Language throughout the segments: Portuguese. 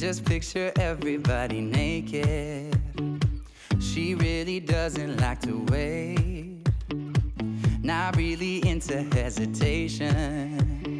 Just picture everybody naked. She really doesn't like to wait. Not really into hesitation.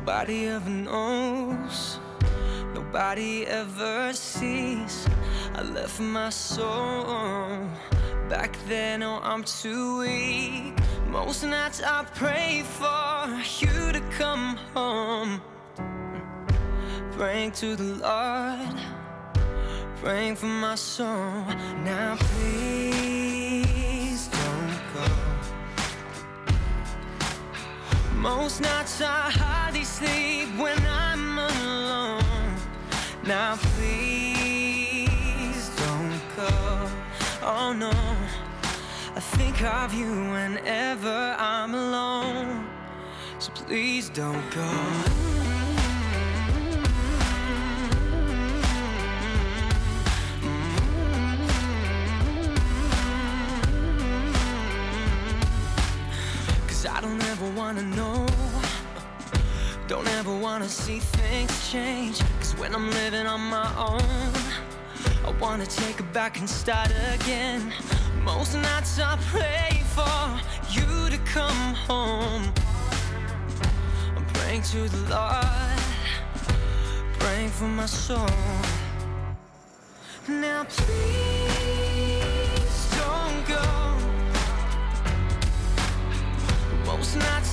Nobody ever knows, nobody ever sees. I left my soul back then. Oh, I'm too weak. Most nights I pray for you to come home. Praying to the Lord, praying for my soul. Now, please Most nights I hardly sleep when I'm alone. Now please don't go. Oh no, I think of you whenever I'm alone. So please don't go. I don't ever wanna know. Don't ever wanna see things change. Cause when I'm living on my own, I wanna take it back and start again. Most nights I pray for you to come home. I'm praying to the Lord, praying for my soul. Now please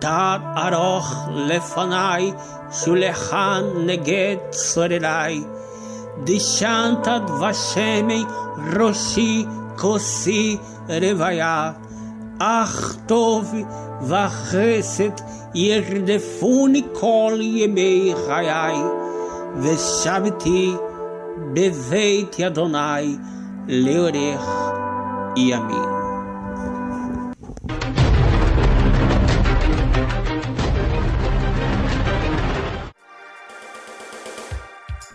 תת ארוך לפניי, שולחן נגד צורריי. דשנת דבשמי ראשי כוסי רוויה. אך טוב וחסד ירדפוני כל ימי חיי, ושבתי בבית אדוני לאורך ימים.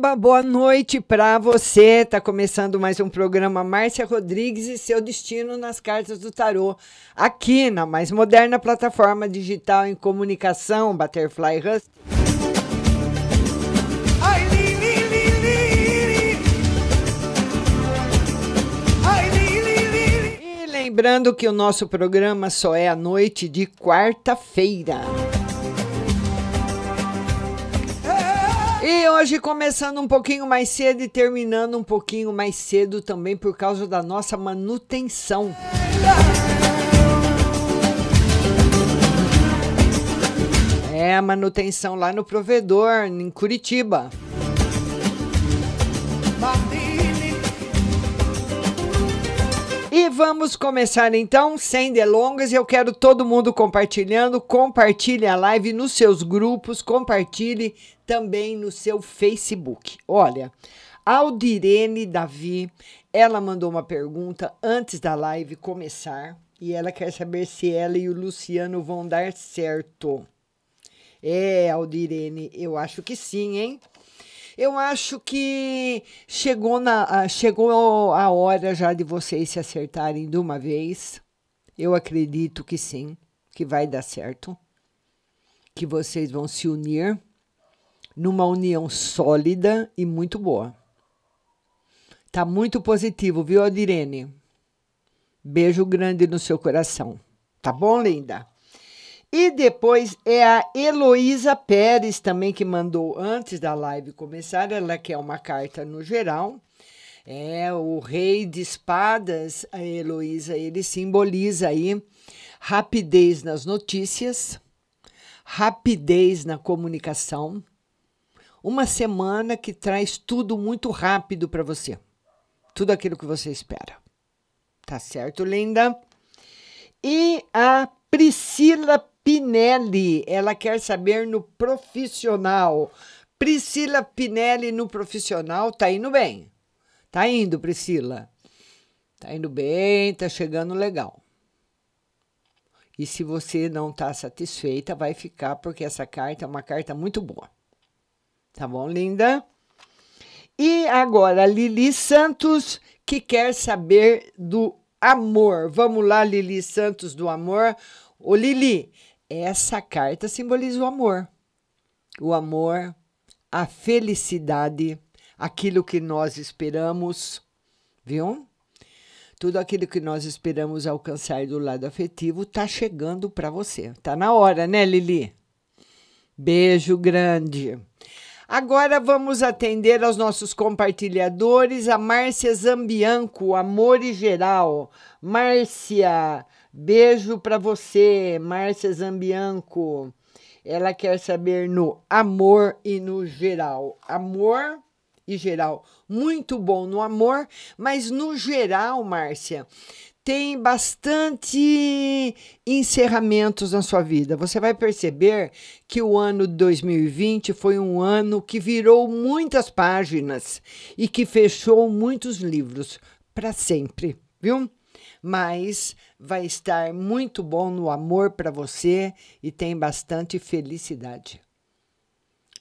Caramba, boa noite para você. Tá começando mais um programa Márcia Rodrigues e seu destino nas cartas do tarô, aqui na mais moderna plataforma digital em comunicação Butterfly Rust. E lembrando que o nosso programa só é à noite de quarta-feira. E hoje começando um pouquinho mais cedo e terminando um pouquinho mais cedo também por causa da nossa manutenção. É a manutenção lá no provedor, em Curitiba. E vamos começar então, sem delongas. Eu quero todo mundo compartilhando. Compartilhe a live nos seus grupos, compartilhe também no seu Facebook. Olha, Aldirene Davi, ela mandou uma pergunta antes da live começar e ela quer saber se ela e o Luciano vão dar certo. É, Aldirene, eu acho que sim, hein? Eu acho que chegou, na, chegou a hora já de vocês se acertarem de uma vez. Eu acredito que sim, que vai dar certo. Que vocês vão se unir numa união sólida e muito boa. Tá muito positivo, viu, Adirene? Beijo grande no seu coração. Tá bom, linda? E depois é a Heloísa Pérez também que mandou antes da live começar. Ela quer uma carta no geral. É o rei de espadas, a Heloísa, ele simboliza aí rapidez nas notícias, rapidez na comunicação. Uma semana que traz tudo muito rápido para você. Tudo aquilo que você espera. Tá certo, linda? E a Priscila Pinelli, ela quer saber no profissional. Priscila Pinelli no profissional, tá indo bem. Tá indo, Priscila. Tá indo bem, tá chegando legal. E se você não tá satisfeita, vai ficar, porque essa carta é uma carta muito boa. Tá bom, linda? E agora, Lili Santos, que quer saber do amor. Vamos lá, Lili Santos do amor. Ô, Lili, essa carta simboliza o amor. O amor, a felicidade, aquilo que nós esperamos, viu? Tudo aquilo que nós esperamos alcançar do lado afetivo está chegando para você. Tá na hora, né, Lili? Beijo grande. Agora vamos atender aos nossos compartilhadores, a Márcia Zambianco, Amor e Geral. Márcia, Beijo para você, Márcia Zambianco. Ela quer saber no amor e no geral. Amor e geral. Muito bom no amor, mas no geral, Márcia, tem bastante encerramentos na sua vida. Você vai perceber que o ano de 2020 foi um ano que virou muitas páginas e que fechou muitos livros para sempre, viu? Mas vai estar muito bom no amor para você e tem bastante felicidade.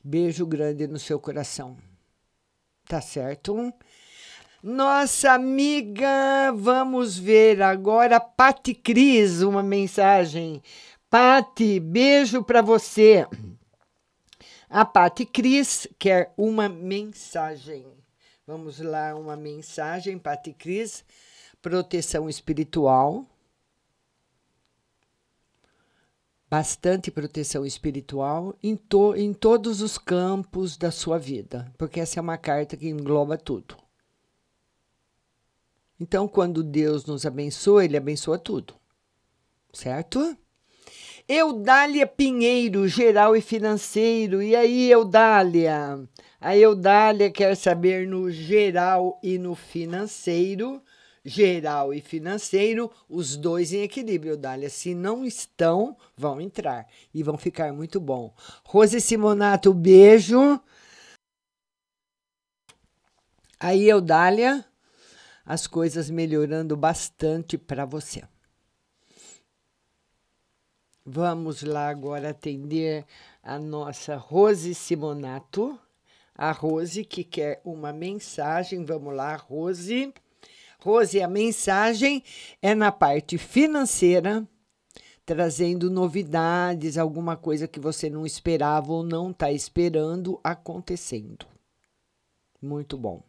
Beijo grande no seu coração. Tá certo? Nossa amiga, vamos ver agora Pati Cris, uma mensagem. Pati, beijo para você. A Pati Cris quer uma mensagem. Vamos lá, uma mensagem, Pati Cris. Proteção espiritual bastante proteção espiritual em, to, em todos os campos da sua vida, porque essa é uma carta que engloba tudo. Então, quando Deus nos abençoa, Ele abençoa tudo, certo? Eudália Pinheiro, geral e financeiro. E aí, Eudália? A Eudália quer saber no geral e no financeiro geral e financeiro, os dois em equilíbrio, Dália. Se não estão, vão entrar e vão ficar muito bom. Rose Simonato, beijo. Aí, Eudália, as coisas melhorando bastante para você. Vamos lá agora atender a nossa Rose Simonato. A Rose que quer uma mensagem. Vamos lá, Rose. Rose, a mensagem é na parte financeira, trazendo novidades, alguma coisa que você não esperava ou não está esperando acontecendo. Muito bom.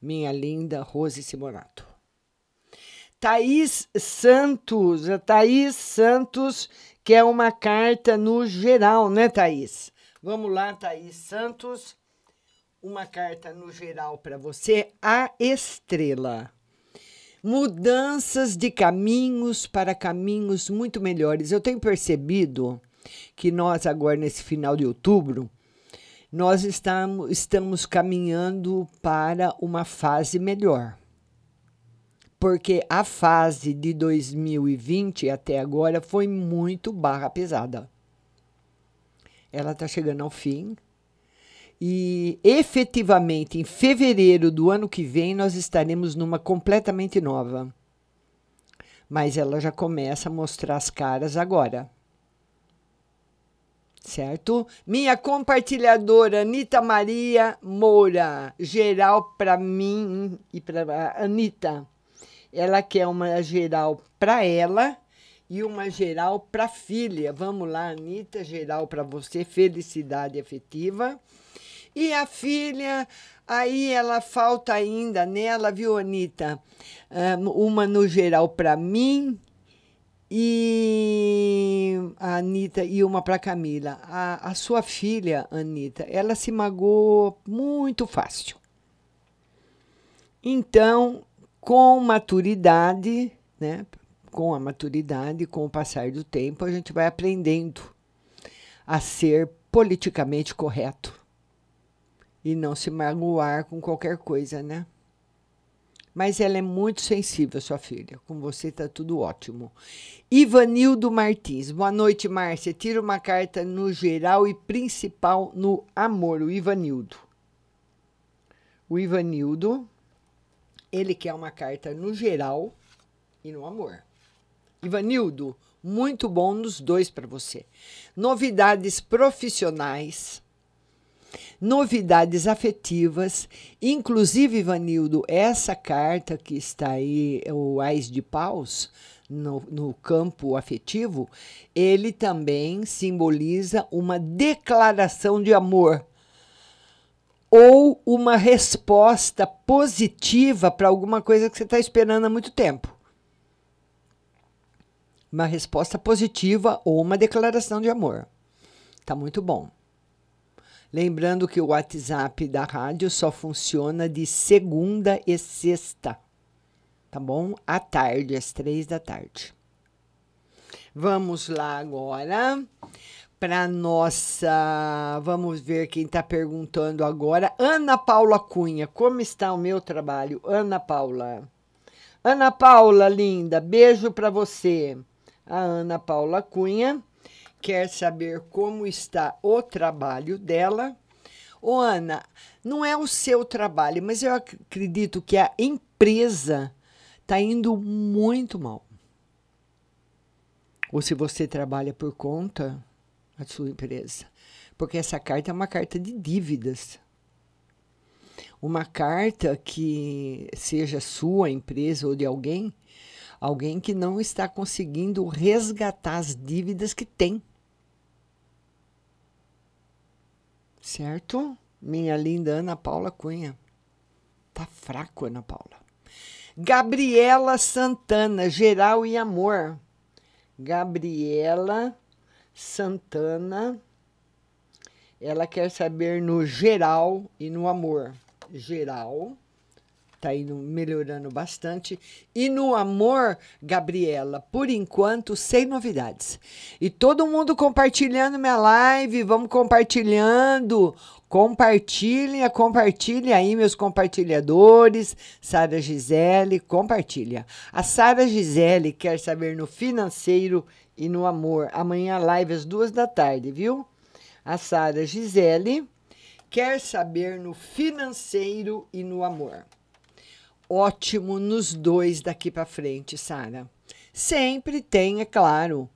Minha linda Rose Simonato. Thaís Santos, a Thaís Santos, que é uma carta no geral, né, Thaís? Vamos lá, Thaís Santos uma carta no geral para você, a estrela. Mudanças de caminhos para caminhos muito melhores. Eu tenho percebido que nós, agora nesse final de outubro, nós estamos, estamos caminhando para uma fase melhor. Porque a fase de 2020 até agora foi muito barra pesada. Ela está chegando ao fim, e efetivamente, em fevereiro do ano que vem, nós estaremos numa completamente nova. Mas ela já começa a mostrar as caras agora. Certo? Minha compartilhadora Anitta Maria Moura, geral para mim e para Anitta. Ela quer uma geral para ela e uma geral para filha. Vamos lá, Anitta, geral para você, felicidade afetiva. E a filha, aí ela falta ainda nela, viu, Anitta? Uma no geral para mim e a Anitta e uma para Camila. A, a sua filha, Anitta, ela se magoou muito fácil. Então, com maturidade, né? Com a maturidade, com o passar do tempo, a gente vai aprendendo a ser politicamente correto e não se magoar com qualquer coisa, né? Mas ela é muito sensível, sua filha. Com você está tudo ótimo. Ivanildo Martins. Boa noite, Márcia. Tira uma carta no geral e principal no amor. O Ivanildo. O Ivanildo, ele quer uma carta no geral e no amor. Ivanildo, muito bom nos dois para você. Novidades profissionais novidades afetivas, inclusive, Vanildo, essa carta que está aí, o Ais de Paus, no, no, campo afetivo, ele também simboliza uma declaração de amor ou uma resposta positiva para alguma coisa que você está esperando há muito tempo. Uma resposta positiva ou uma declaração de amor. Tá muito bom. Lembrando que o WhatsApp da rádio só funciona de segunda e sexta, tá bom? À tarde, às três da tarde. Vamos lá agora para nossa. Vamos ver quem está perguntando agora. Ana Paula Cunha, como está o meu trabalho? Ana Paula. Ana Paula, linda, beijo para você. A Ana Paula Cunha quer saber como está o trabalho dela. Ô, Ana, não é o seu trabalho, mas eu acredito que a empresa está indo muito mal. Ou se você trabalha por conta da sua empresa. Porque essa carta é uma carta de dívidas. Uma carta que seja sua empresa ou de alguém, alguém que não está conseguindo resgatar as dívidas que tem. Certo? Minha linda Ana Paula Cunha. Tá fraco, Ana Paula. Gabriela Santana, geral e amor. Gabriela Santana. Ela quer saber no geral e no amor. Geral tá indo melhorando bastante. E no amor, Gabriela, por enquanto, sem novidades. E todo mundo compartilhando minha live, vamos compartilhando. Compartilha, compartilha aí, meus compartilhadores. Sara Gisele, compartilha. A Sara Gisele quer saber no financeiro e no amor. Amanhã, live às duas da tarde, viu? A Sara Gisele quer saber no financeiro e no amor ótimo nos dois daqui para frente, Sara. Sempre tem, é claro,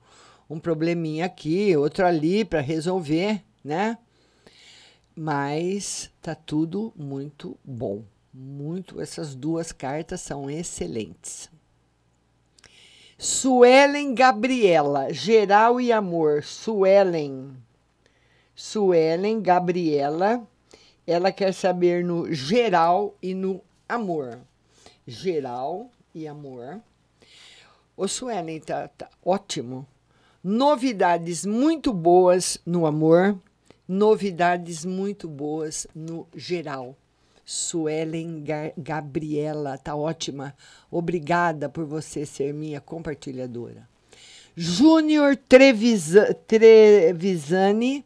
um probleminha aqui, outro ali para resolver, né? mas tá tudo muito bom. Muito, essas duas cartas são excelentes. Suelen Gabriela, geral e amor. Suelen. Suelen Gabriela, ela quer saber no geral e no amor. Geral e amor. O Suelen tá, tá ótimo. Novidades muito boas no amor, novidades muito boas no geral. Suelen Gar Gabriela, tá ótima. Obrigada por você ser minha compartilhadora. Júnior Trevisa Trevisani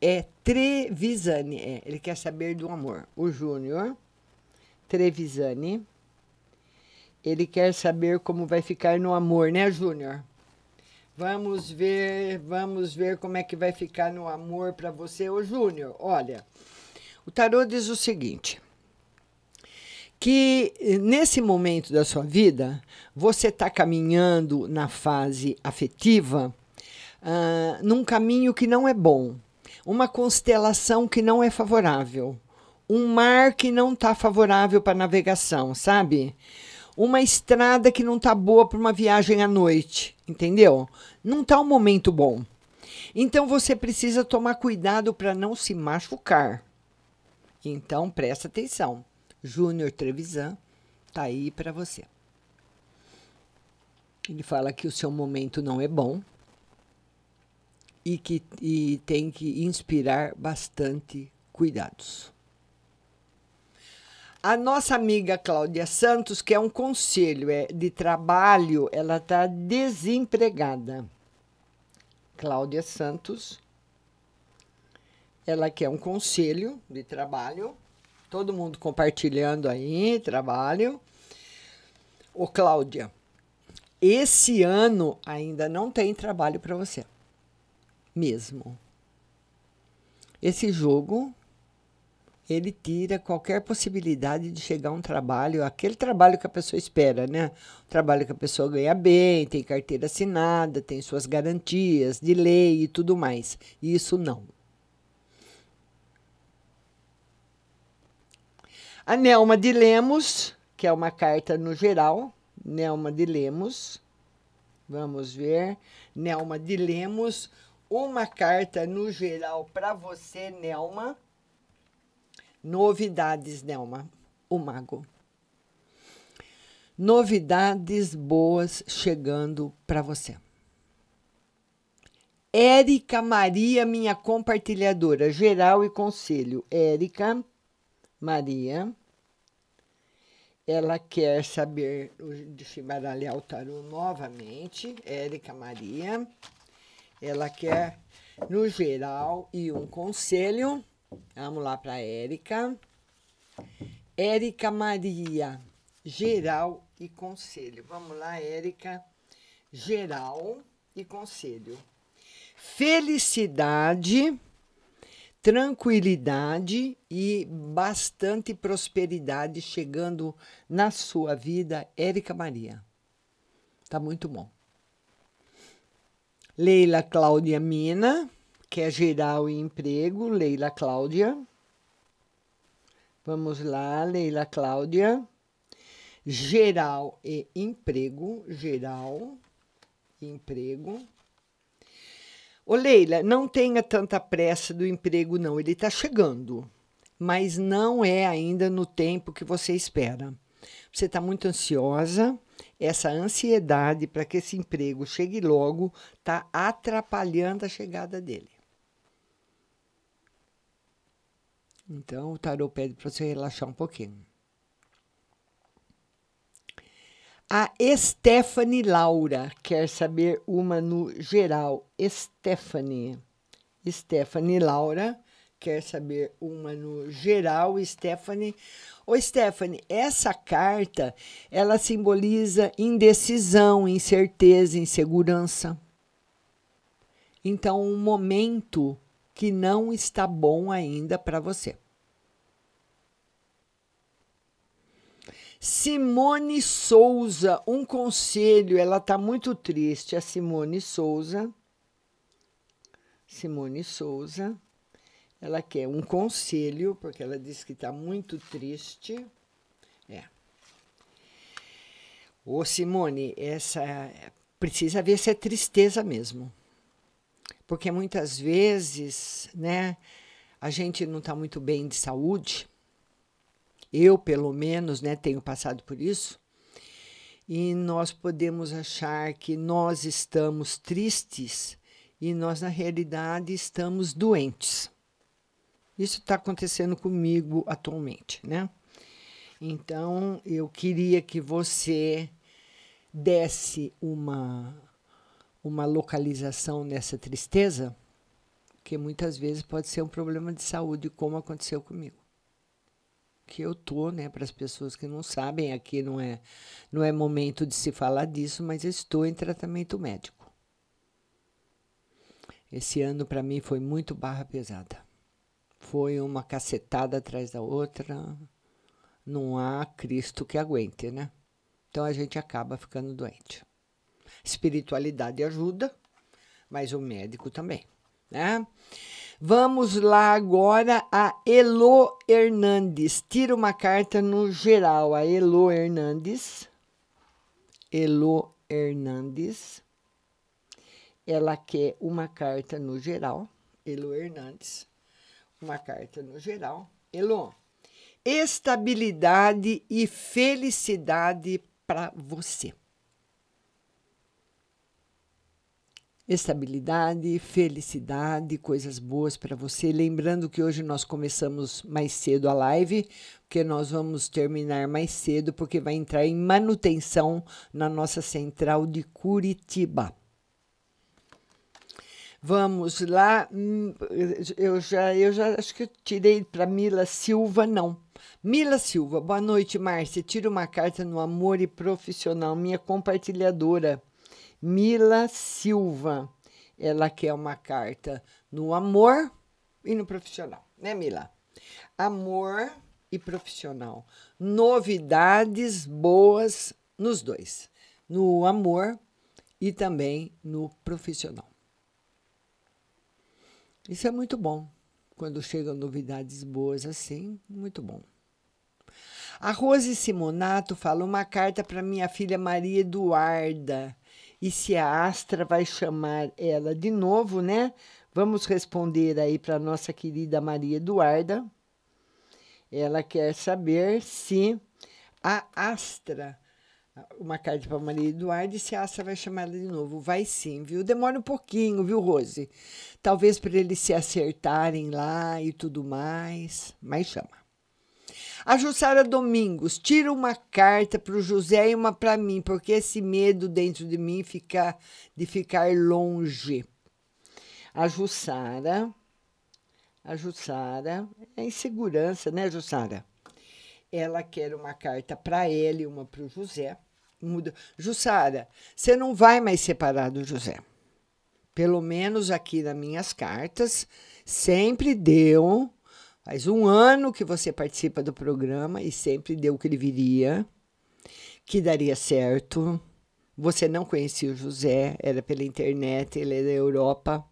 é Trevisani, é, ele quer saber do amor. O Júnior Trevisani, ele quer saber como vai ficar no amor, né, Júnior? Vamos ver, vamos ver como é que vai ficar no amor para você, ô Júnior. Olha, o tarô diz o seguinte: que nesse momento da sua vida você está caminhando na fase afetiva uh, num caminho que não é bom, uma constelação que não é favorável, um mar que não está favorável para navegação, sabe? Uma estrada que não está boa para uma viagem à noite, entendeu? Não está um momento bom. Então você precisa tomar cuidado para não se machucar. Então presta atenção. Júnior Trevisan tá aí para você. Ele fala que o seu momento não é bom e que e tem que inspirar bastante cuidados. A nossa amiga Cláudia Santos quer um conselho é, de trabalho, ela está desempregada. Cláudia Santos, ela quer um conselho de trabalho, todo mundo compartilhando aí, trabalho. Ô Cláudia, esse ano ainda não tem trabalho para você. Mesmo. Esse jogo ele tira qualquer possibilidade de chegar a um trabalho, aquele trabalho que a pessoa espera, né? O trabalho que a pessoa ganha bem, tem carteira assinada, tem suas garantias de lei e tudo mais. Isso não. A Nelma de Lemos, que é uma carta no geral, Nelma de Lemos. Vamos ver. Nelma de Lemos, uma carta no geral para você, Nelma. Novidades, Nelma, o mago. Novidades boas chegando para você. Érica Maria, minha compartilhadora, geral e conselho. Érica Maria, ela quer saber, deixa eu baralhar o tarô novamente. Érica Maria, ela quer no geral e um conselho. Vamos lá para Érica. Érica Maria, geral e conselho. Vamos lá, Érica, geral e conselho. Felicidade, tranquilidade e bastante prosperidade chegando na sua vida, Érica Maria. Tá muito bom. Leila Cláudia Mina, que é geral e emprego, Leila Cláudia. Vamos lá, Leila Cláudia. Geral e emprego, geral e emprego. Ô Leila, não tenha tanta pressa do emprego, não. Ele está chegando, mas não é ainda no tempo que você espera. Você está muito ansiosa. Essa ansiedade para que esse emprego chegue logo está atrapalhando a chegada dele. Então, o tarô pede para você relaxar um pouquinho. A Stephanie Laura quer saber uma no geral. Stephanie. Stephanie Laura quer saber uma no geral. Stephanie. Ô, Stephanie, essa carta, ela simboliza indecisão, incerteza, insegurança. Então, um momento que não está bom ainda para você. Simone Souza, um conselho, ela está muito triste, a Simone Souza. Simone Souza, Ela quer um conselho, porque ela diz que está muito triste. É. Ô, Simone, essa precisa ver se é tristeza mesmo. Porque muitas vezes, né, a gente não está muito bem de saúde. Eu, pelo menos, né, tenho passado por isso. E nós podemos achar que nós estamos tristes e nós, na realidade, estamos doentes. Isso está acontecendo comigo atualmente, né? Então, eu queria que você desse uma, uma localização nessa tristeza, que muitas vezes pode ser um problema de saúde, como aconteceu comigo. Que eu tô, né, para as pessoas que não sabem, aqui não é, não é momento de se falar disso, mas estou em tratamento médico. Esse ano para mim foi muito barra pesada. Foi uma cacetada atrás da outra. Não há Cristo que aguente, né? Então a gente acaba ficando doente. Espiritualidade ajuda, mas o médico também, né? Vamos lá agora a Elo Hernandes. Tira uma carta no geral. A Elo Hernandes. Elo Hernandes. Ela quer uma carta no geral. Elo Hernandes. Uma carta no geral. Elo. Estabilidade e felicidade para você. Estabilidade, felicidade, coisas boas para você. Lembrando que hoje nós começamos mais cedo a live, porque nós vamos terminar mais cedo, porque vai entrar em manutenção na nossa central de Curitiba. Vamos lá. Hum, eu já, eu já acho que eu tirei para Mila Silva, não. Mila Silva, boa noite, Márcia. Tira uma carta no amor e profissional, minha compartilhadora. Mila Silva. Ela quer uma carta no amor e no profissional, né, Mila? Amor e profissional. Novidades boas nos dois, no amor e também no profissional. Isso é muito bom. Quando chegam novidades boas assim, muito bom. A Rose Simonato fala uma carta para minha filha Maria Eduarda. E se a Astra vai chamar ela de novo, né? Vamos responder aí para nossa querida Maria Eduarda. Ela quer saber se a Astra uma carta para Maria Eduarda e se a Astra vai chamar ela de novo. Vai sim, viu? Demora um pouquinho, viu, Rose? Talvez para eles se acertarem lá e tudo mais, mas chama. A Jussara Domingos, tira uma carta para o José e uma para mim, porque esse medo dentro de mim fica, de ficar longe. A Jussara, a Jussara, é insegurança, né, Jussara? ela quer uma carta para ele e uma para o José. Muda. Jussara, você não vai mais separar do José. Pelo menos aqui nas minhas cartas, sempre deu. Faz um ano que você participa do programa e sempre deu que ele viria, que daria certo. Você não conhecia o José, era pela internet, ele é da Europa.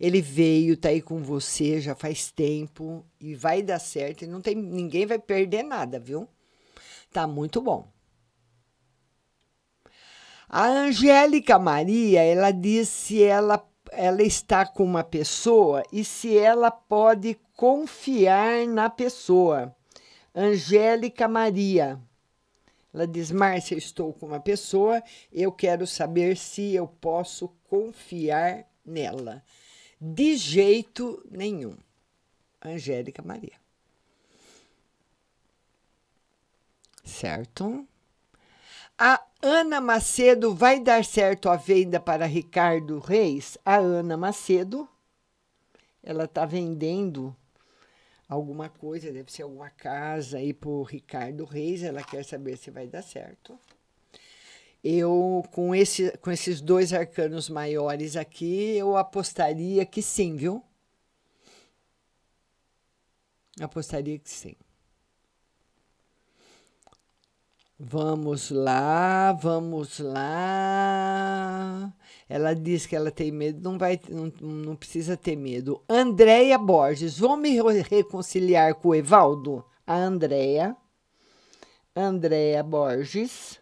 Ele veio, tá aí com você já faz tempo e vai dar certo. E não tem, ninguém vai perder nada, viu? Tá muito bom. A Angélica Maria, ela disse ela ela está com uma pessoa e se ela pode confiar na pessoa. Angélica Maria. Ela diz: Márcia, estou com uma pessoa, eu quero saber se eu posso confiar nela. De jeito nenhum. Angélica Maria. Certo? A Ana Macedo vai dar certo a venda para Ricardo Reis? A Ana Macedo, ela está vendendo alguma coisa, deve ser alguma casa aí para o Ricardo Reis. Ela quer saber se vai dar certo eu com, esse, com esses dois arcanos maiores aqui, eu apostaria que sim, viu? Apostaria que sim. Vamos lá, vamos lá. Ela diz que ela tem medo, não vai, não, não precisa ter medo. Andréia Borges, vou me reconciliar com o Evaldo? A Andréia, Andréia Borges,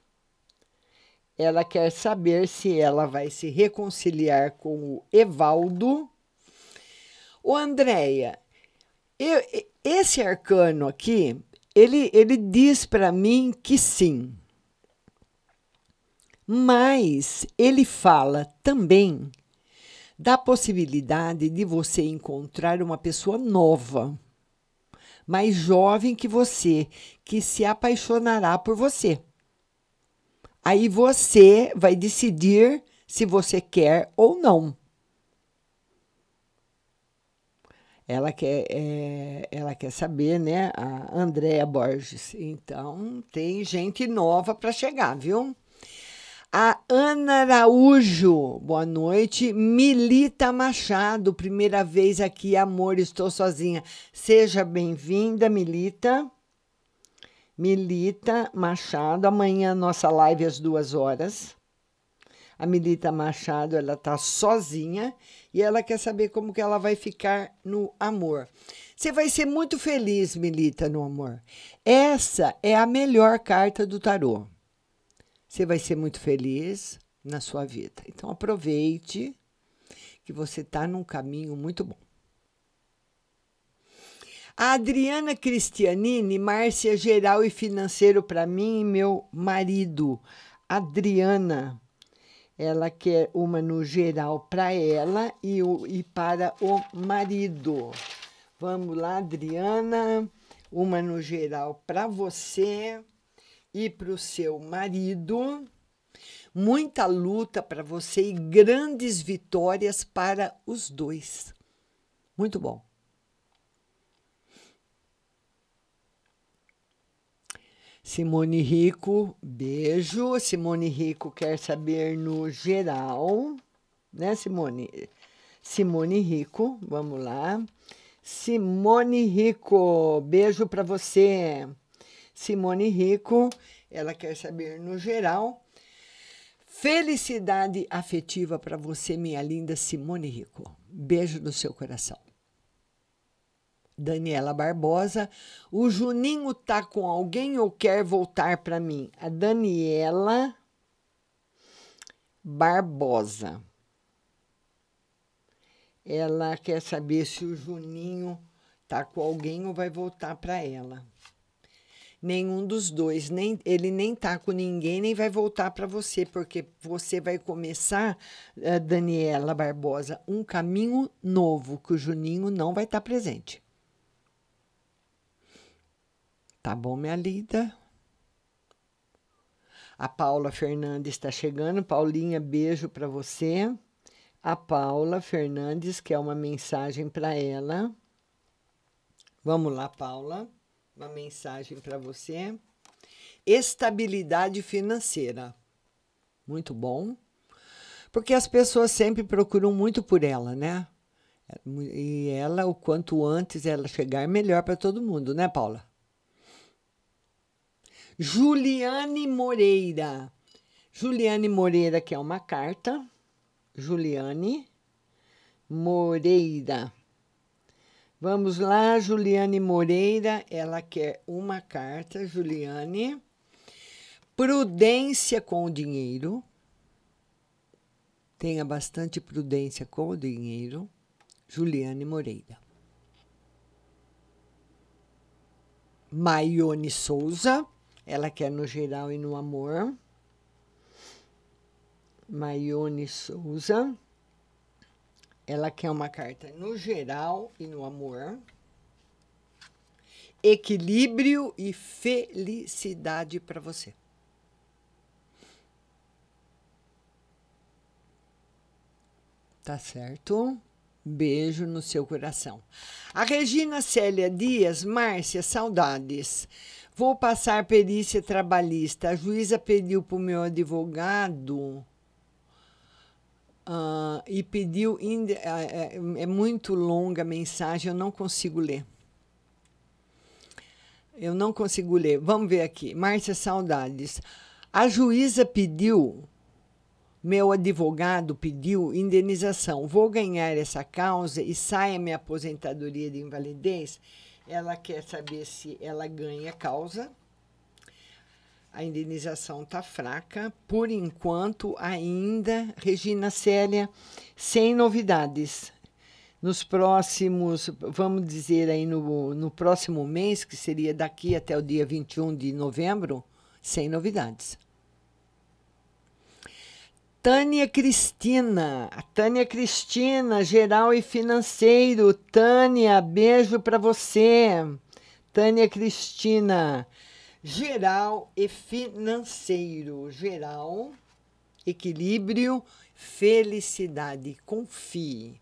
ela quer saber se ela vai se reconciliar com o Evaldo. O Andréia, esse arcano aqui, ele, ele diz para mim que sim. Mas ele fala também da possibilidade de você encontrar uma pessoa nova, mais jovem que você, que se apaixonará por você. Aí você vai decidir se você quer ou não. Ela quer, é, ela quer saber, né? A Andréa Borges. Então, tem gente nova para chegar, viu? A Ana Araújo, boa noite. Milita Machado, primeira vez aqui, amor, estou sozinha. Seja bem-vinda, Milita. Milita Machado, amanhã nossa live às duas horas. A Milita Machado, ela tá sozinha e ela quer saber como que ela vai ficar no amor. Você vai ser muito feliz, Milita, no amor. Essa é a melhor carta do tarô você vai ser muito feliz na sua vida. Então aproveite que você está num caminho muito bom. A Adriana Cristianini, Márcia Geral e Financeiro para mim e meu marido. Adriana, ela quer uma no geral para ela e, o, e para o marido. Vamos lá, Adriana, uma no geral para você e para o seu marido. Muita luta para você e grandes vitórias para os dois. Muito bom. Simone Rico, beijo. Simone Rico quer saber no geral, né, Simone? Simone Rico, vamos lá. Simone Rico, beijo para você. Simone Rico, ela quer saber no geral. Felicidade afetiva para você, minha linda Simone Rico. Beijo no seu coração. Daniela Barbosa, o Juninho tá com alguém ou quer voltar para mim? A Daniela Barbosa. Ela quer saber se o Juninho tá com alguém ou vai voltar para ela nenhum dos dois, nem ele nem tá com ninguém, nem vai voltar para você, porque você vai começar, uh, Daniela Barbosa, um caminho novo que o Juninho não vai estar tá presente. Tá bom, minha linda? A Paula Fernandes está chegando. Paulinha, beijo para você. A Paula Fernandes quer uma mensagem para ela. Vamos lá, Paula uma mensagem para você. Estabilidade financeira. Muito bom. Porque as pessoas sempre procuram muito por ela, né? E ela, o quanto antes ela chegar, melhor para todo mundo, né, Paula? Juliane Moreira. Juliane Moreira, que é uma carta. Juliane Moreira. Vamos lá, Juliane Moreira, ela quer uma carta, Juliane. Prudência com o dinheiro. Tenha bastante prudência com o dinheiro. Juliane Moreira. Maione Souza, ela quer no geral e no amor. Maione Souza. Ela quer uma carta no geral e no amor. Equilíbrio e felicidade para você. Tá certo? Beijo no seu coração. A Regina Célia Dias, Márcia, saudades. Vou passar perícia trabalhista. A juíza pediu para o meu advogado Uh, e pediu. É, é muito longa a mensagem, eu não consigo ler. Eu não consigo ler. Vamos ver aqui. Márcia Saudades. A juíza pediu Meu advogado pediu indenização. Vou ganhar essa causa e sai a minha aposentadoria de invalidez? Ela quer saber se ela ganha causa. A indenização está fraca. Por enquanto, ainda, Regina Célia, sem novidades. Nos próximos, vamos dizer aí no, no próximo mês, que seria daqui até o dia 21 de novembro, sem novidades. Tânia Cristina, Tânia Cristina, geral e financeiro. Tânia, beijo para você. Tânia Cristina, geral e financeiro. Geral, equilíbrio, felicidade. Confie.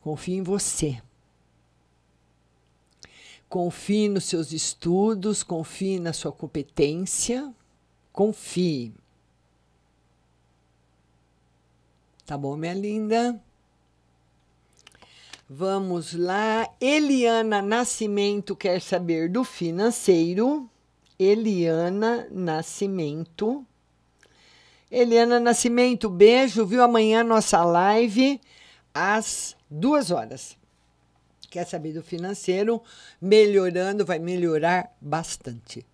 Confie em você. Confie nos seus estudos, confie na sua competência. Confie. Tá bom, minha linda? Vamos lá. Eliana Nascimento quer saber do financeiro. Eliana Nascimento. Eliana Nascimento, beijo, viu? Amanhã nossa live às duas horas. Quer saber do financeiro? Melhorando, vai melhorar bastante.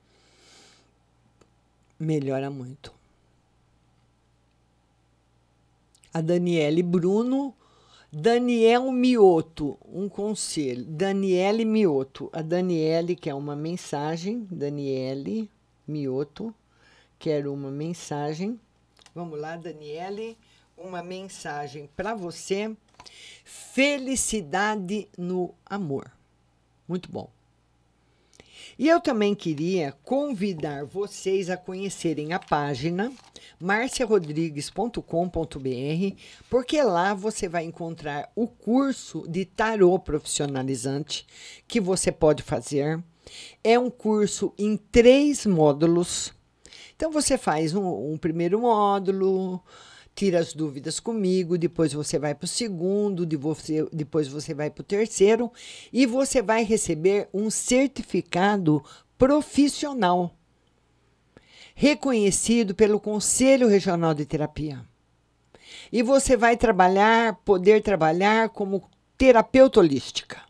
Melhora muito. a Daniele Bruno, Daniel Mioto, um conselho. Daniele Mioto, a Daniele quer uma mensagem, Daniele Mioto quer uma mensagem. Vamos lá, Daniele, uma mensagem para você. Felicidade no amor. Muito bom. E eu também queria convidar vocês a conhecerem a página marciarodrigues.com.br, porque lá você vai encontrar o curso de tarô profissionalizante que você pode fazer. É um curso em três módulos. Então você faz um, um primeiro módulo, tira as dúvidas comigo, depois você vai para o segundo, depois você vai para o terceiro e você vai receber um certificado profissional reconhecido pelo Conselho Regional de Terapia. E você vai trabalhar, poder trabalhar como terapeuta holística.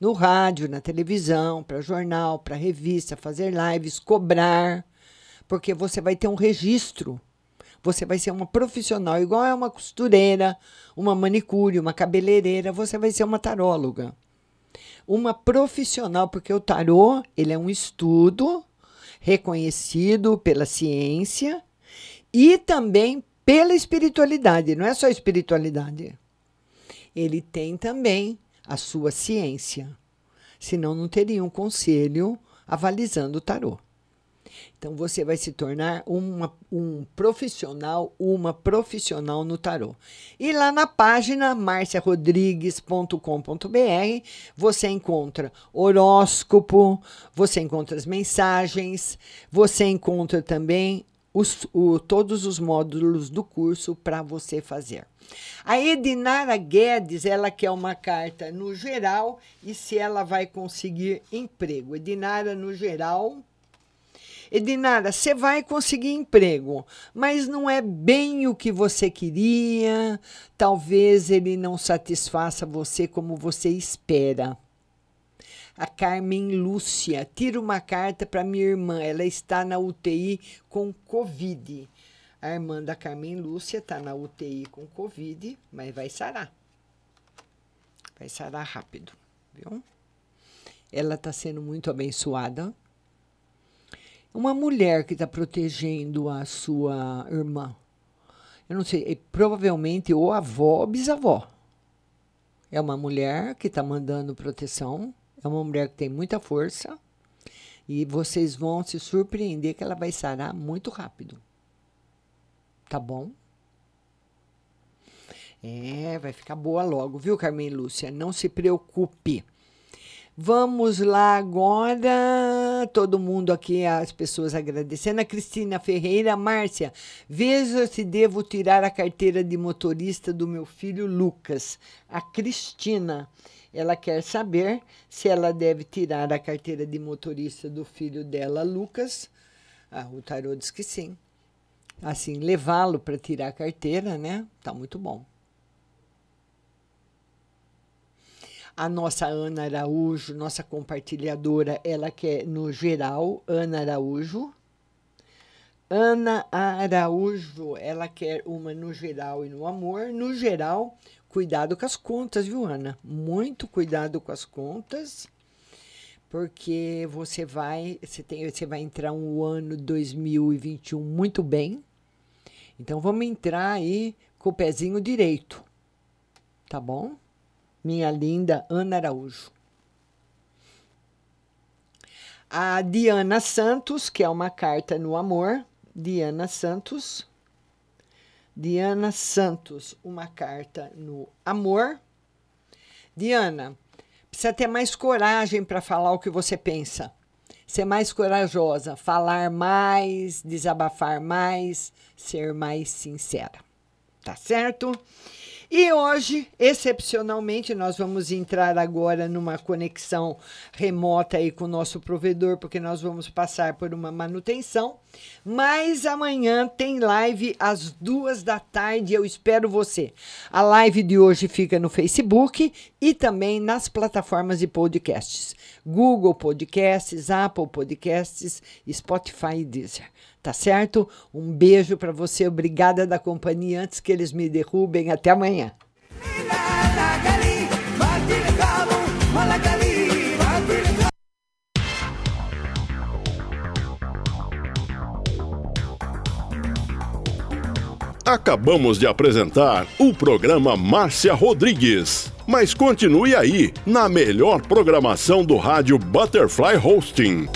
No rádio, na televisão, para jornal, para revista, fazer lives, cobrar, porque você vai ter um registro. Você vai ser uma profissional, igual é uma costureira, uma manicure, uma cabeleireira, você vai ser uma taróloga. Uma profissional, porque o tarô, ele é um estudo reconhecido pela ciência e também pela espiritualidade. Não é só espiritualidade. Ele tem também a sua ciência. Senão, não teria um conselho avalizando o tarô. Então você vai se tornar uma, um profissional, uma profissional no tarô. E lá na página marciarodrigues.com.br você encontra horóscopo, você encontra as mensagens, você encontra também os, o, todos os módulos do curso para você fazer. A Edinara Guedes, ela quer uma carta no geral e se ela vai conseguir emprego. Edinara, no geral, Edinara, você vai conseguir emprego, mas não é bem o que você queria, talvez ele não satisfaça você como você espera. A Carmen Lúcia, tira uma carta para minha irmã, ela está na UTI com Covid. A irmã da Carmen Lúcia está na UTI com Covid, mas vai sarar. Vai sarar rápido, viu? Ela está sendo muito abençoada uma mulher que está protegendo a sua irmã. Eu não sei, é provavelmente ou avó ou bisavó. É uma mulher que está mandando proteção, é uma mulher que tem muita força e vocês vão se surpreender que ela vai sarar muito rápido. Tá bom? É, vai ficar boa logo, viu, Carmen Lúcia? Não se preocupe. Vamos lá agora, todo mundo aqui, as pessoas agradecendo. A Cristina Ferreira, Márcia, veja se devo tirar a carteira de motorista do meu filho Lucas. A Cristina, ela quer saber se ela deve tirar a carteira de motorista do filho dela, Lucas. Ah, o tarô diz que sim. assim, levá-lo para tirar a carteira, né? Tá muito bom. A nossa Ana Araújo, nossa compartilhadora, ela quer no geral, Ana Araújo. Ana Araújo, ela quer uma no geral e no amor. No geral, cuidado com as contas, viu, Ana? Muito cuidado com as contas, porque você vai, você tem, você vai entrar um ano 2021 muito bem. Então vamos entrar aí com o pezinho direito. Tá bom? Minha linda Ana Araújo. A Diana Santos, que é uma carta no amor, Diana Santos. Diana Santos, uma carta no amor. Diana, precisa ter mais coragem para falar o que você pensa. Ser mais corajosa, falar mais, desabafar mais, ser mais sincera. Tá certo? E hoje, excepcionalmente, nós vamos entrar agora numa conexão remota aí com o nosso provedor, porque nós vamos passar por uma manutenção. Mas amanhã tem live às duas da tarde. Eu espero você. A live de hoje fica no Facebook e também nas plataformas de podcasts: Google Podcasts, Apple Podcasts, Spotify e Deezer. Tá certo? Um beijo para você. Obrigada da companhia antes que eles me derrubem. Até amanhã. Acabamos de apresentar o programa Márcia Rodrigues. Mas continue aí, na melhor programação do rádio Butterfly Hosting.